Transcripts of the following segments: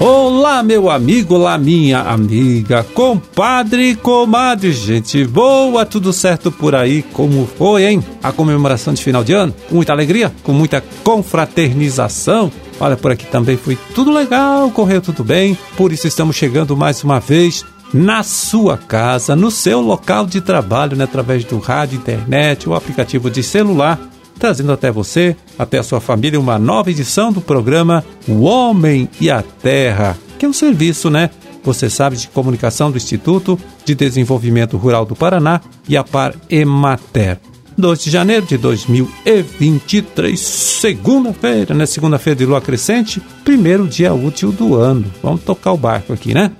Olá, meu amigo, olá, minha amiga, compadre comadre, gente boa, tudo certo por aí? Como foi, hein? A comemoração de final de ano? Com muita alegria? Com muita confraternização? Olha, por aqui também foi tudo legal, correu tudo bem, por isso estamos chegando mais uma vez na sua casa, no seu local de trabalho, né, através do rádio, internet, o aplicativo de celular trazendo até você, até a sua família, uma nova edição do programa O Homem e a Terra, que é um serviço, né? Você sabe de comunicação do Instituto de Desenvolvimento Rural do Paraná e a Par Emater. 2 de janeiro de 2023, segunda-feira, né? Segunda-feira de lua crescente, primeiro dia útil do ano. Vamos tocar o barco aqui, né?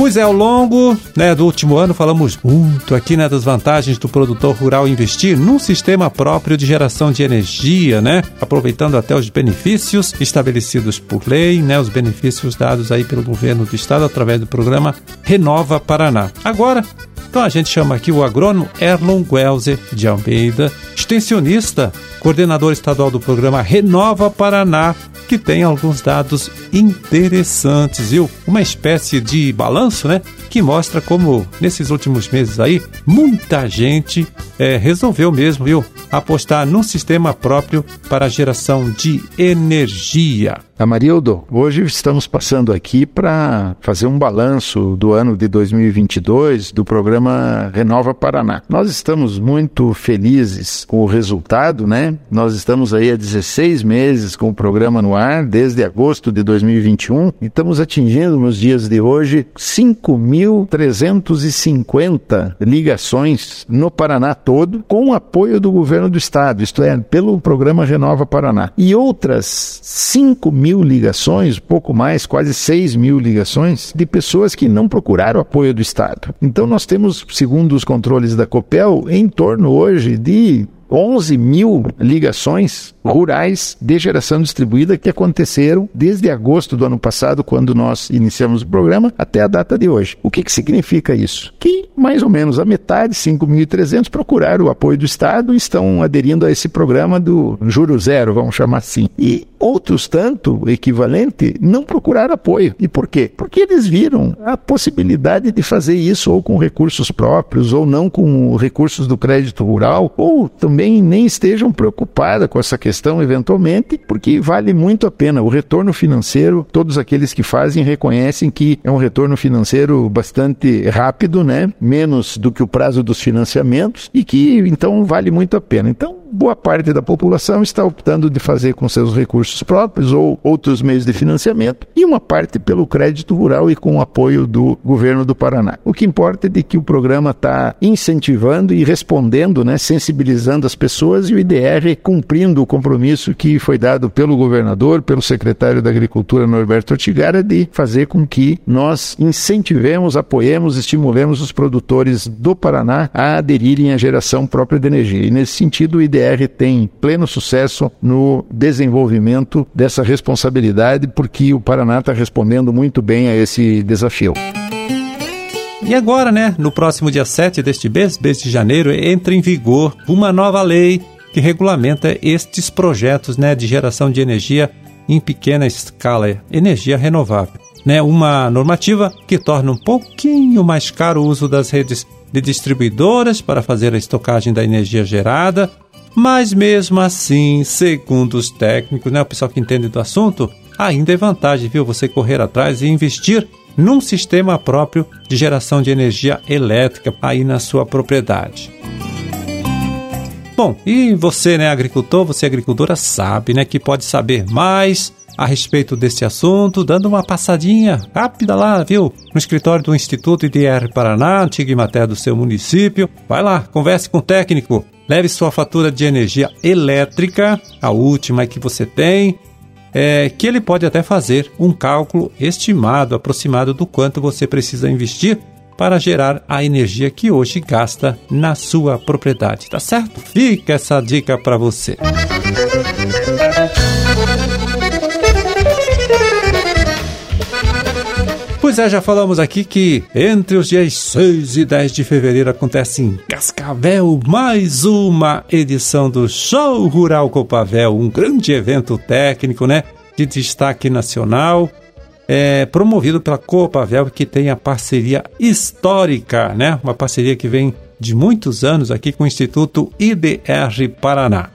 Pois é, ao longo né, do último ano falamos muito aqui né, das vantagens do produtor rural investir num sistema próprio de geração de energia, né? Aproveitando até os benefícios estabelecidos por lei, né? Os benefícios dados aí pelo governo do estado através do programa Renova Paraná. Agora, então a gente chama aqui o agrônomo Erlon Guelze de Almeida, extensionista, coordenador estadual do programa Renova Paraná, que tem alguns dados interessantes, viu? Uma espécie de balanço, né? Que mostra como nesses últimos meses aí muita gente é, resolveu mesmo, viu? Apostar num sistema próprio para a geração de energia. Amarildo, hoje estamos passando aqui para fazer um balanço do ano de 2022 do programa Renova Paraná. Nós estamos muito felizes com o resultado, né? Nós estamos aí há 16 meses com o programa no ar, desde agosto de 2021, e estamos atingindo nos dias de hoje 5.350 ligações no Paraná todo, com o apoio do governo do estado, isto é, pelo programa Renova Paraná. E outras 5 mil mil ligações, pouco mais, quase 6 mil ligações, de pessoas que não procuraram apoio do Estado. Então nós temos, segundo os controles da COPEL, em torno hoje de 11 mil ligações rurais de geração distribuída que aconteceram desde agosto do ano passado, quando nós iniciamos o programa, até a data de hoje. O que, que significa isso? Que mais ou menos a metade, 5.300, procuraram o apoio do Estado e estão aderindo a esse programa do juro zero, vamos chamar assim. E outros tanto, equivalente, não procuraram apoio. E por quê? Porque eles viram a possibilidade de fazer isso ou com recursos próprios, ou não com recursos do crédito rural, ou também nem estejam preocupados com essa questão questão eventualmente, porque vale muito a pena. O retorno financeiro, todos aqueles que fazem reconhecem que é um retorno financeiro bastante rápido, né? Menos do que o prazo dos financiamentos e que então vale muito a pena. Então, boa parte da população está optando de fazer com seus recursos próprios ou outros meios de financiamento, e uma parte pelo crédito rural e com o apoio do governo do Paraná. O que importa é de que o programa está incentivando e respondendo, né, sensibilizando as pessoas e o IDR cumprindo o compromisso que foi dado pelo governador, pelo secretário da Agricultura Norberto Ortigara de fazer com que nós incentivemos, apoiemos, estimulemos os produtores do Paraná a aderirem à geração própria de energia. E nesse sentido, o IDR BR tem pleno sucesso no desenvolvimento dessa responsabilidade, porque o Paraná está respondendo muito bem a esse desafio. E agora, né, no próximo dia 7 deste mês, mês de janeiro, entra em vigor uma nova lei que regulamenta estes projetos né, de geração de energia em pequena escala, energia renovável. Né, uma normativa que torna um pouquinho mais caro o uso das redes de distribuidoras para fazer a estocagem da energia gerada mas mesmo assim, segundo os técnicos, né, o pessoal que entende do assunto, ainda é vantagem, viu, você correr atrás e investir num sistema próprio de geração de energia elétrica aí na sua propriedade. Bom, e você, né, agricultor, você agricultora sabe, né, que pode saber mais a respeito desse assunto, dando uma passadinha rápida lá, viu? No escritório do Instituto IDR Paraná, antiga matéria do seu município. Vai lá, converse com o técnico. Leve sua fatura de energia elétrica, a última que você tem, é, que ele pode até fazer um cálculo estimado, aproximado do quanto você precisa investir para gerar a energia que hoje gasta na sua propriedade, tá certo? Fica essa dica para você. Pois é, já falamos aqui que entre os dias 6 e 10 de fevereiro acontece em Cascavel mais uma edição do Show Rural Copavel, um grande evento técnico, né? De destaque nacional, é, promovido pela Copavel, que tem a parceria histórica, né? Uma parceria que vem de muitos anos aqui com o Instituto IDR Paraná.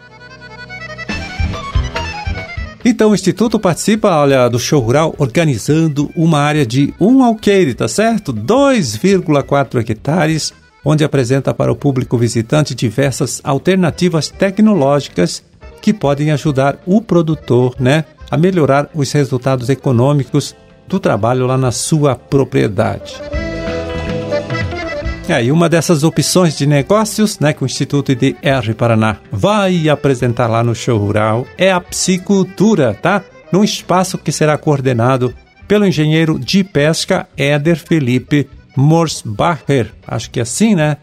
Então o Instituto participa, olha, do show rural organizando uma área de um alqueire, tá certo? 2,4 hectares, onde apresenta para o público visitante diversas alternativas tecnológicas que podem ajudar o produtor, né, a melhorar os resultados econômicos do trabalho lá na sua propriedade. É, e uma dessas opções de negócios né, que o Instituto IDR Paraná vai apresentar lá no show rural é a psicultura, tá? Num espaço que será coordenado pelo engenheiro de pesca Éder Felipe Morsbacher. Acho que é assim, né?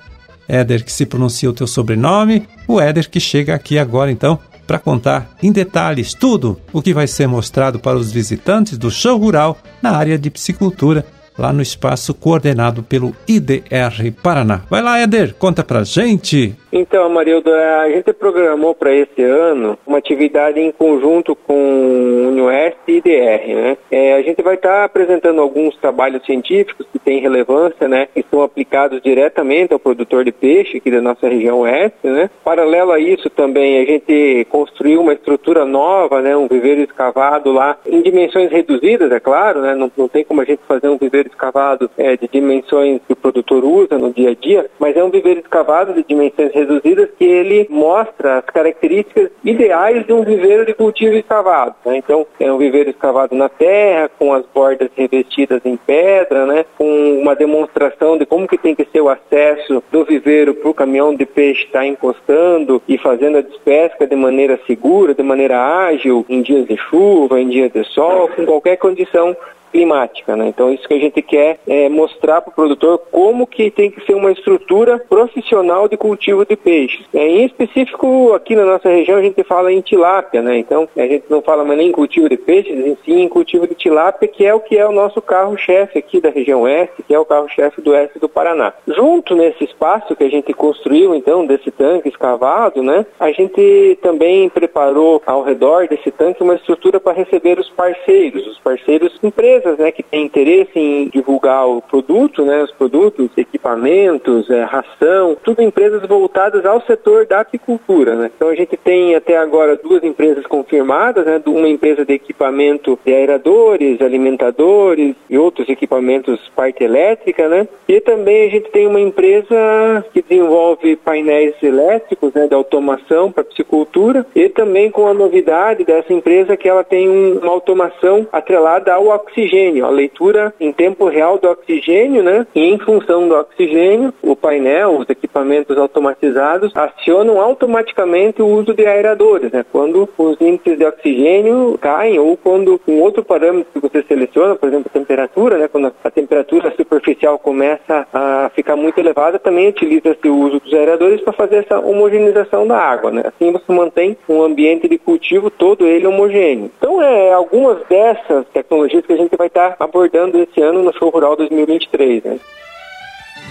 Éder, que se pronuncia o teu sobrenome. O Éder que chega aqui agora, então, para contar em detalhes tudo o que vai ser mostrado para os visitantes do show rural na área de psicultura lá no espaço coordenado pelo IDR Paraná. Vai lá, Éder, conta pra gente. Então, Marilda, a gente programou para esse ano uma atividade em conjunto com Unioeste e IDR, né? É, a gente vai estar tá apresentando alguns trabalhos científicos que têm relevância, né? Que são aplicados diretamente ao produtor de peixe aqui da nossa região oeste, né? Paralelo a isso também, a gente construiu uma estrutura nova, né? Um viveiro escavado lá em dimensões reduzidas, é claro, né? Não, não tem como a gente fazer um viveiro escavado é, de dimensões que o produtor usa no dia a dia, mas é um viveiro escavado de dimensões reduzidas que ele mostra as características ideais de um viveiro de cultivo escavado. Né? Então, é um viveiro escavado na terra, com as bordas revestidas em pedra, né? com uma demonstração de como que tem que ser o acesso do viveiro para o caminhão de peixe estar tá encostando e fazendo a despesca de maneira segura, de maneira ágil, em dias de chuva, em dias de sol, com qualquer condição climática. Né? Então isso que a gente quer é mostrar para o produtor como que tem que ser uma estrutura profissional de cultivo de peixes. É, em específico aqui na nossa região a gente fala em tilápia, né? Então a gente não fala mais nem em cultivo de peixes, em sim em cultivo de tilápia, que é o que é o nosso carro-chefe aqui da região oeste, que é o carro-chefe do oeste do Paraná. Junto nesse espaço que a gente construiu então desse tanque escavado, né? A gente também preparou ao redor desse tanque uma estrutura para receber os parceiros, os parceiros empresas empresas né, que têm interesse em divulgar o produto, né, os produtos, equipamentos, é, ração, tudo empresas voltadas ao setor da apicultura. Né? Então a gente tem até agora duas empresas confirmadas, né, uma empresa de equipamento de aeradores, alimentadores e outros equipamentos parte elétrica, né? E também a gente tem uma empresa que desenvolve painéis elétricos, né, de automação para piscicultura e também com a novidade dessa empresa que ela tem um, uma automação atrelada ao oxigênio oxigênio, a leitura em tempo real do oxigênio, né? E em função do oxigênio, o painel, os equipamentos automatizados acionam automaticamente o uso de aeradores, né? Quando os índices de oxigênio caem ou quando um outro parâmetro que você seleciona, por exemplo, a temperatura, né? Quando a temperatura superficial começa a ficar muito elevada, também utiliza-se o uso dos aeradores para fazer essa homogeneização da água, né? Assim você mantém um ambiente de cultivo todo ele homogêneo. Então, é algumas dessas tecnologias que a gente vai estar abordando esse ano no Show Rural 2023. Né?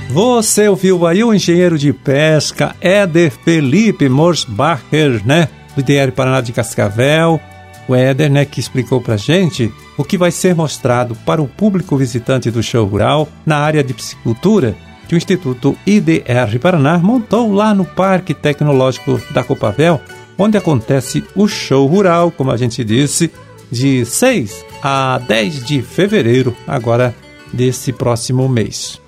Você ouviu aí o engenheiro de pesca Éder Felipe Morsbacher, né? Do IDR Paraná de Cascavel. O Éder, né, que explicou pra gente o que vai ser mostrado para o público visitante do show rural na área de piscicultura que o Instituto IDR Paraná montou lá no Parque Tecnológico da Copavel, onde acontece o show rural, como a gente disse, de 6 a 10 de fevereiro, agora desse próximo mês.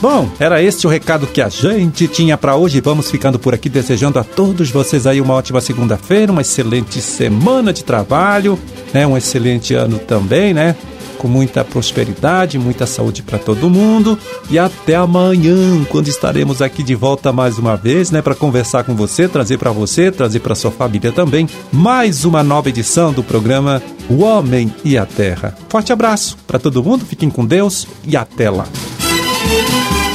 Bom, era este o recado que a gente tinha para hoje. Vamos ficando por aqui desejando a todos vocês aí uma ótima segunda-feira, uma excelente semana de trabalho, né? Um excelente ano também, né? com muita prosperidade, muita saúde para todo mundo. E até amanhã, quando estaremos aqui de volta mais uma vez, né, para conversar com você, trazer para você, trazer para sua família também, mais uma nova edição do programa O Homem e a Terra. Forte abraço para todo mundo, fiquem com Deus e até lá. Música